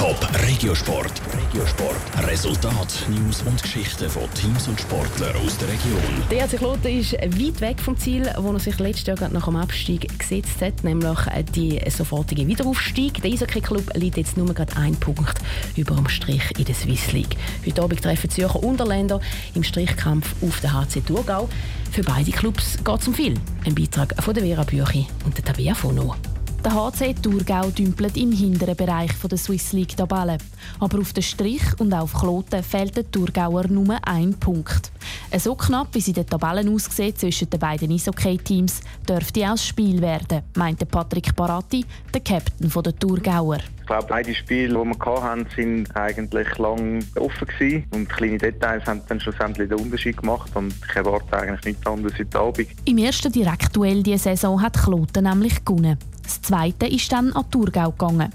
Top Regiosport. Regiosport. Resultat, News und Geschichten von Teams und Sportlern aus der Region. Der HC Kloten ist weit weg vom Ziel, wo er sich letztes Jahr nach dem Abstieg gesetzt hat, nämlich die sofortige Wiederaufstieg. Der Eishockey Club liegt jetzt nur gerade einen Punkt über dem Strich in der Swiss League. Heute Abend treffen Zürcher Unterländer im Strichkampf auf den HC Thurgau. Für beide Clubs geht es um viel. Ein Beitrag von der Vera Büchi und der Tabea Fono. Der HC Thurgau dümpelt im hinteren Bereich der Swiss League Tabelle. Aber auf den Strich und auf Kloten fehlt der Thurgauer nur ein Punkt. So knapp, wie sie in den Tabellen aussieht zwischen den beiden Eishockey-Teams, dürfte auch das Spiel werden, meinte Patrick Baratti, der Captain der Thurgauer. Ich glaube, beide Spiele, die wir hatten, sind eigentlich lang offen gewesen. und kleine Details haben dann schlussendlich den Unterschied gemacht und ich erwarte eigentlich nichts anderes heute Abend. Im ersten Direktduell dieser Saison hat Kloten nämlich gewonnen. Das zweite ist dann an Thurgau gegangen.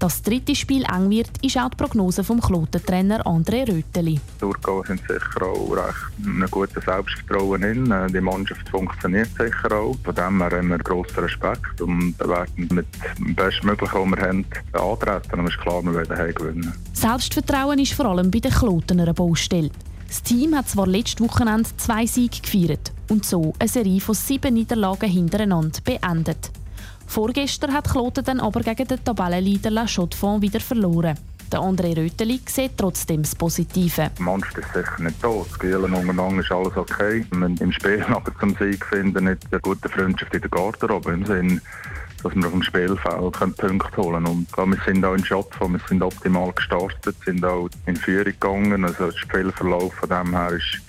Dass das dritte Spiel eng wird, ist auch die Prognose vom Kloten-Trainer André Röteli. Thurgau sind sicher auch recht ein gutes Selbstvertrauen in. Äh, die Mannschaft funktioniert sicher auch. Von dem her haben wir grossen Respekt und werden mit dem Bestmöglichen, was wir haben, antreten. Und es ist klar, wir werden gewinnen. Selbstvertrauen ist vor allem bei den Kloten eine Baustelle. Das Team hat zwar letztes Wochenende zwei Siege gefeiert und so eine Serie von sieben Niederlagen hintereinander beendet. Vorgestern hat Kloten dann aber gegen den Tabellenleader La Chaux-de-Fonds wieder verloren. Der André Röteli sieht trotzdem das Positive. Die Mannschaft ist sicher nicht tot. Das Spielen untereinander ist alles okay. Wenn wir im Spiel aber zum Sieg finden, nicht eine gute Freundschaft in der Garderobe. Im Sinn, dass wir auf dem Spielfeld Punkte holen können. Und wir sind auch in Schott, wir sind optimal gestartet, sind auch in Führung gegangen. Also der Spielverlauf von dem her ist.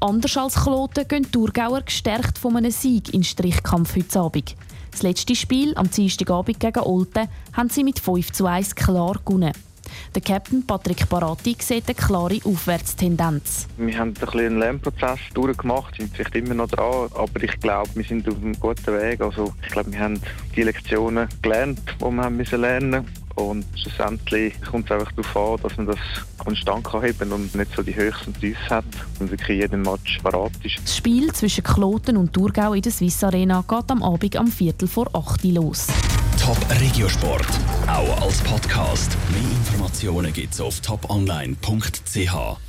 Anders als Kloten gehen die Thurgauer gestärkt von einem Sieg in Strichkampf heute Abend. Das letzte Spiel am Dienstagabend gegen Olten haben sie mit 5 zu 1 klar gewonnen. Der Captain Patrick Barati sieht eine klare Aufwärtstendenz. Wir haben ein einen Lernprozess durchgemacht, sind vielleicht immer noch dran, aber ich glaube, wir sind auf einem guten Weg. Also ich glaube, wir haben die Lektionen gelernt, die wir haben lernen und schlussendlich kommt es einfach darauf an, dass man das konstant kann heben und nicht so die Höchst und Tiefs hat und wirklich jeden Match parat ist. Das Spiel zwischen Kloten und Thurgau in der Swiss Arena geht am Abend am Viertel vor 8 Uhr los. Top Regiosport, auch als Podcast. Mehr Informationen gibt es auf toponline.ch.